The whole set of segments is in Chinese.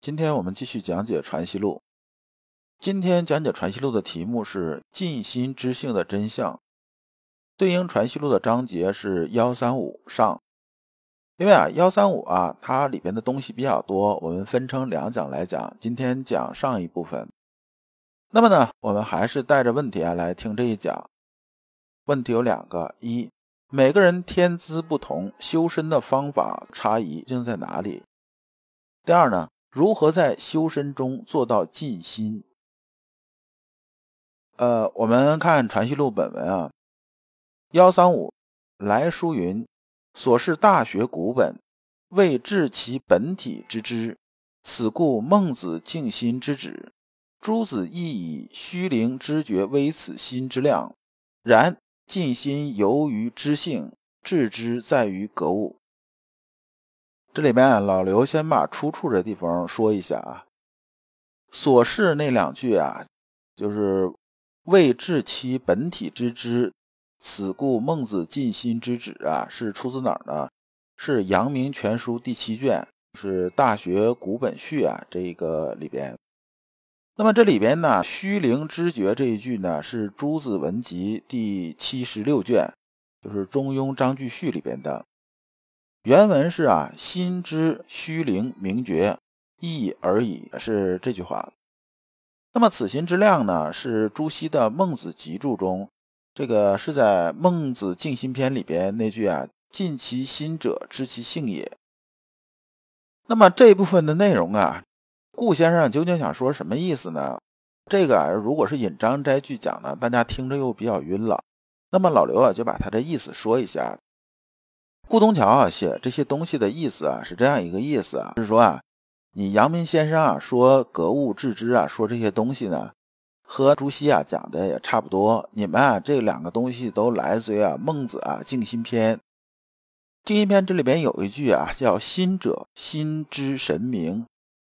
今天我们继续讲解《传习录》。今天讲解《传习录》的题目是“尽心知性的真相”，对应《传习录》的章节是幺三五上。因为啊，幺三五啊，它里边的东西比较多，我们分成两讲来讲。今天讲上一部分。那么呢，我们还是带着问题啊来听这一讲。问题有两个：一，每个人天资不同，修身的方法差异究竟在哪里？第二呢？如何在修身中做到尽心？呃，我们看《传习录》本文啊，幺三五来书云：“所是大学古本，为治其本体之知，此故孟子静心之旨。诸子亦以虚灵知觉为此心之量。然尽心由于知性，致知在于格物。”这里边啊老刘先把出处的地方说一下啊。所示那两句啊，就是未至其本体之知，此故孟子尽心之旨啊，是出自哪儿呢？是《阳明全书》第七卷，是《大学古本序》啊这个里边。那么这里边呢，虚灵知觉这一句呢，是《诸子文集》第七十六卷，就是《中庸章句序》里边的。原文是啊，心之虚灵明觉，意而已，是这句话。那么此心之量呢，是朱熹的《孟子集注》中，这个是在《孟子静心篇》里边那句啊，“尽其心者，知其性也”。那么这一部分的内容啊，顾先生究竟想说什么意思呢？这个啊，如果是引章摘句讲呢，大家听着又比较晕了。那么老刘啊，就把他的意思说一下。顾东桥啊写这些东西的意思啊是这样一个意思啊，是说啊，你阳明先生啊说格物致知啊说这些东西呢，和朱熹啊讲的也差不多。你们啊这两个东西都来自于啊孟子啊静心篇。静心篇这里边有一句啊叫心者心之神明，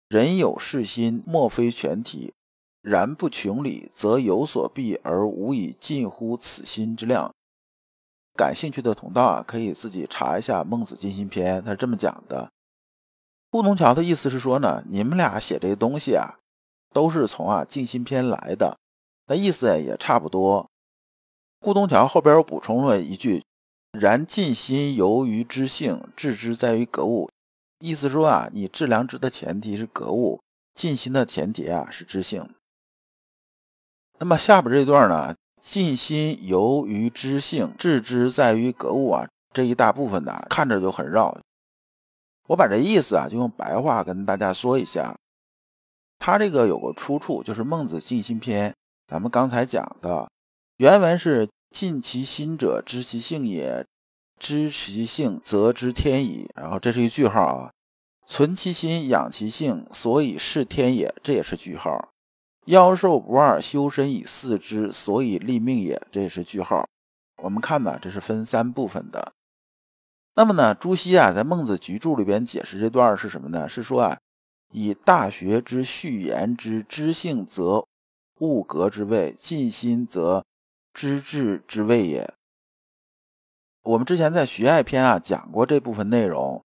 人有是心，莫非全体。然不穷理，则有所避而无以近乎此心之量。感兴趣的同道啊，可以自己查一下《孟子尽心篇》，他是这么讲的。顾东桥的意思是说呢，你们俩写这些东西啊，都是从啊《静心篇》来的，那意思也差不多。顾东桥后边又补充了一句：“然尽心由于知性，致知在于格物。”意思说啊，你致良知的前提是格物，尽心的前提啊是知性。那么下边这段呢？尽心由于知性，致知在于格物啊，这一大部分呢，看着就很绕。我把这意思啊，就用白话跟大家说一下。他这个有个出处，就是《孟子尽心篇》，咱们刚才讲的原文是：“尽其心者，知其性也；知其性，则知天矣。”然后这是一句号啊，“存其心，养其性，所以是天也。”这也是句号。妖兽不二，修身以四之，所以立命也。这也是句号。我们看呢，这是分三部分的。那么呢，朱熹啊，在《孟子集注》里边解释这段是什么呢？是说啊，以大学之序言之，知性则物格之谓，尽心则知至之谓也。我们之前在学爱篇啊讲过这部分内容，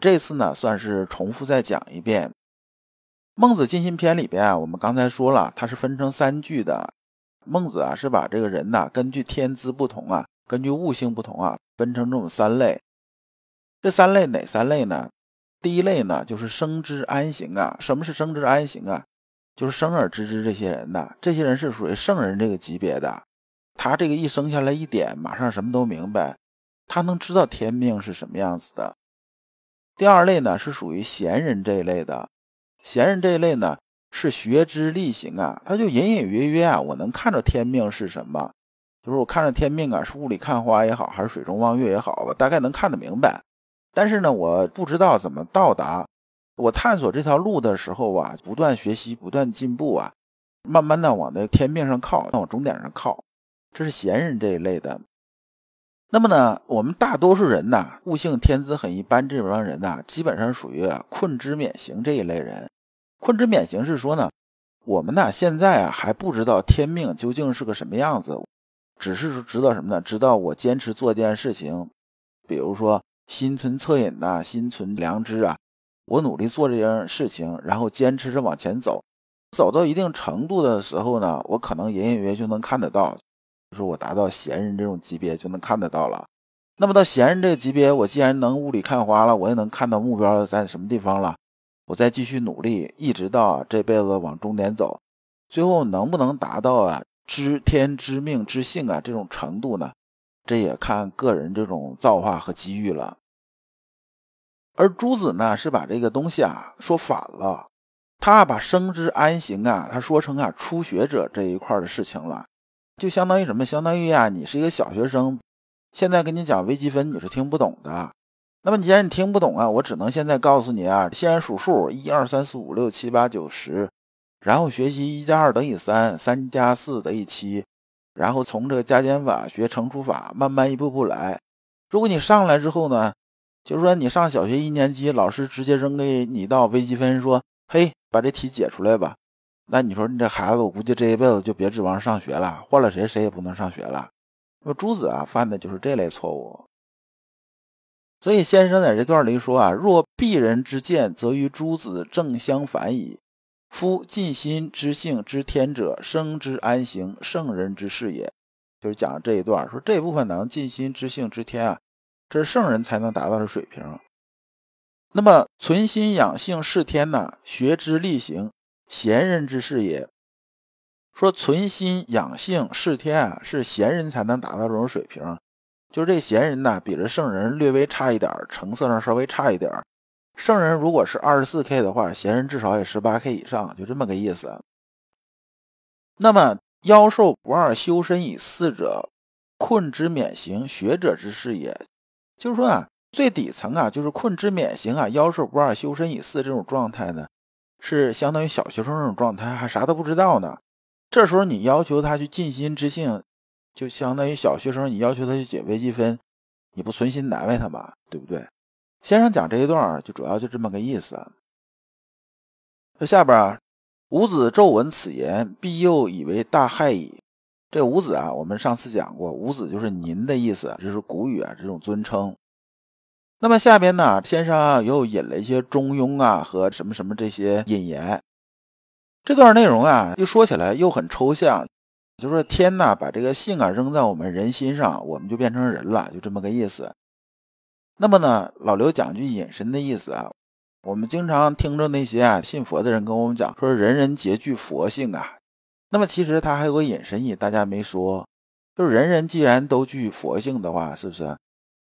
这次呢算是重复再讲一遍。孟子尽心篇里边啊，我们刚才说了，它是分成三句的。孟子啊是把这个人呐，根据天资不同啊，根据悟性不同啊，分成这种三类。这三类哪三类呢？第一类呢，就是生之安行啊。什么是生之安行啊？就是生而知之这些人呐，这些人是属于圣人这个级别的。他这个一生下来一点，马上什么都明白，他能知道天命是什么样子的。第二类呢，是属于贤人这一类的。闲人这一类呢，是学之力行啊，他就隐隐约约啊，我能看着天命是什么，就是我看着天命啊，是雾里看花也好，还是水中望月也好，我大概能看得明白。但是呢，我不知道怎么到达，我探索这条路的时候啊，不断学习，不断进步啊，慢慢的往那天命上靠，往终点上靠。这是闲人这一类的。那么呢，我们大多数人呐，悟性天资很一般，这帮人呐，基本上属于困之免行这一类人。困之免行是说呢，我们呢现在啊还不知道天命究竟是个什么样子，只是知道什么呢？知道我坚持做一件事情，比如说心存恻隐呐，心存良知啊。我努力做这件事情，然后坚持着往前走，走到一定程度的时候呢，我可能隐隐约约就能看得到，就是我达到贤人这种级别就能看得到了。那么到贤人这个级别，我既然能雾里看花了，我也能看到目标在什么地方了，我再继续努力，一直到这辈子往终点走，最后能不能达到啊知天知命知性啊这种程度呢？这也看个人这种造化和机遇了。而朱子呢，是把这个东西啊说反了，他把生之安行啊，他说成啊初学者这一块的事情了，就相当于什么？相当于啊，你是一个小学生，现在跟你讲微积分，你是听不懂的。那么既然你听不懂啊，我只能现在告诉你啊，先数数，一二三四五六七八九十，然后学习一加二等于三，三加四等于七，然后从这个加减法学乘除法，慢慢一步步来。如果你上来之后呢？就是说，你上小学一年级，老师直接扔给你一道微积分，说：“嘿，把这题解出来吧。”那你说你这孩子，我估计这一辈子就别指望上学了，换了谁谁也不能上学了。那么朱子啊，犯的就是这类错误。所以先生在这段里说啊：“若鄙人之见，则与诸子正相反矣。夫尽心之性之天者，生之安行，圣人之事也。”就是讲这一段，说这部分能尽心之性之天啊。这是圣人才能达到的水平。那么存心养性是天呢？学之力行，贤人之事也。说存心养性是天啊，是贤人才能达到这种水平。就是这贤人呢，比这圣人略微差一点，成色上稍微差一点。圣人如果是二十四 K 的话，贤人至少也十八 K 以上，就这么个意思。那么妖兽不二，修身以四者，困之免行，学者之事也。就是说啊，最底层啊，就是困之免行啊，妖兽不二，修身以四这种状态呢，是相当于小学生这种状态，还啥都不知道呢。这时候你要求他去尽心知性，就相当于小学生，你要求他去解微积分，你不存心难为他吗？对不对？先生讲这一段就主要就这么个意思。这下边啊，伍子骤闻此言，必又以为大害矣。这五子啊，我们上次讲过，五子就是您的意思，这是古语啊，这种尊称。那么下边呢，先生又引了一些中庸啊和什么什么这些引言。这段内容啊，一说起来又很抽象，就说天呐，把这个性啊扔在我们人心上，我们就变成人了，就这么个意思。那么呢，老刘讲句引申的意思啊，我们经常听着那些啊信佛的人跟我们讲说，人人皆具佛性啊。那么其实它还有个隐身意，大家没说，就是人人既然都具佛性的话，是不是？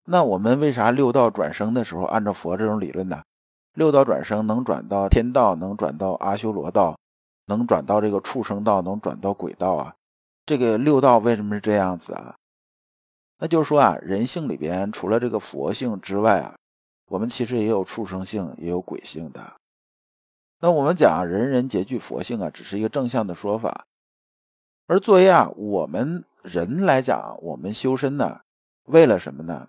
那我们为啥六道转生的时候，按照佛这种理论呢？六道转生能转到天道，能转到阿修罗道，能转到这个畜生道，能转到鬼道啊？这个六道为什么是这样子啊？那就是说啊，人性里边除了这个佛性之外啊，我们其实也有畜生性，也有鬼性的。那我们讲人人皆具佛性啊，只是一个正向的说法。而作为啊，我们人来讲，我们修身呢，为了什么呢？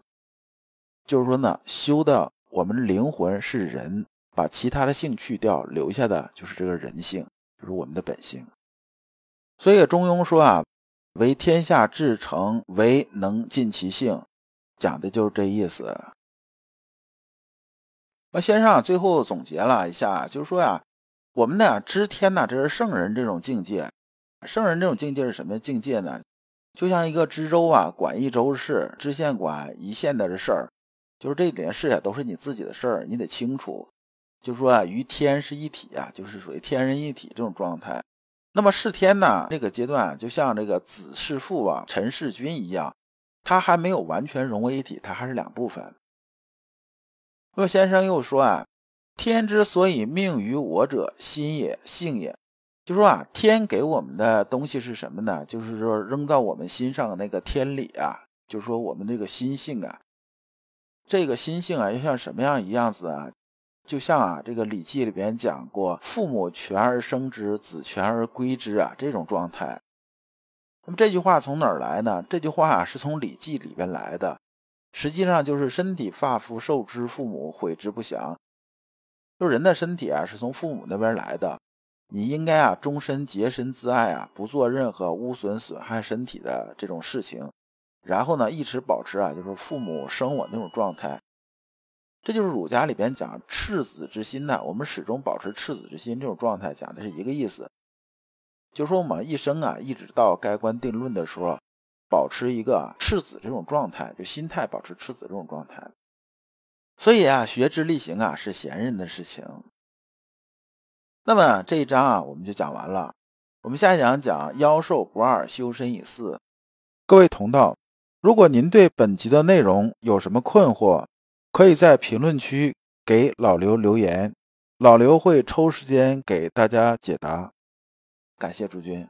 就是说呢，修的我们灵魂是人，把其他的性去掉，留下的就是这个人性，就是我们的本性。所以中庸说啊，为天下至诚，唯能尽其性，讲的就是这意思。那先生最后总结了一下，就是说呀，我们呢知天呢，这是圣人这种境界。圣人这种境界是什么境界呢？就像一个知州啊，管一州事，知县管一县的事儿，就是这点事啊，都是你自己的事儿，你得清楚。就说啊，与天是一体啊，就是属于天人一体这种状态。那么是天呢，这个阶段就像这个子是父啊，臣是君一样，他还没有完全融为一体，它还是两部分。那么先生又说啊，天之所以命于我者，心也，性也。就说啊，天给我们的东西是什么呢？就是说扔到我们心上的那个天理啊，就是说我们这个心性啊，这个心性啊，要像什么样一样子啊？就像啊，这个《礼记》里边讲过“父母权而生之，子权而归之”啊，这种状态。那么这句话从哪儿来呢？这句话啊是从《礼记》里边来的，实际上就是“身体发肤受之父母，悔之不祥”。就人的身体啊是从父母那边来的，你应该啊终身洁身自爱啊，不做任何污损损害身体的这种事情。然后呢，一直保持啊，就是父母生我那种状态。这就是儒家里边讲赤子之心呢。我们始终保持赤子之心这种状态，讲的是一个意思。就说我们一生啊，一直到盖棺定论的时候，保持一个赤子这种状态，就心态保持赤子这种状态。所以啊，学之力行啊，是贤人的事情。那么这一章啊，我们就讲完了。我们下一讲讲妖兽不二，修身以四。各位同道。如果您对本集的内容有什么困惑，可以在评论区给老刘留言，老刘会抽时间给大家解答。感谢诸君。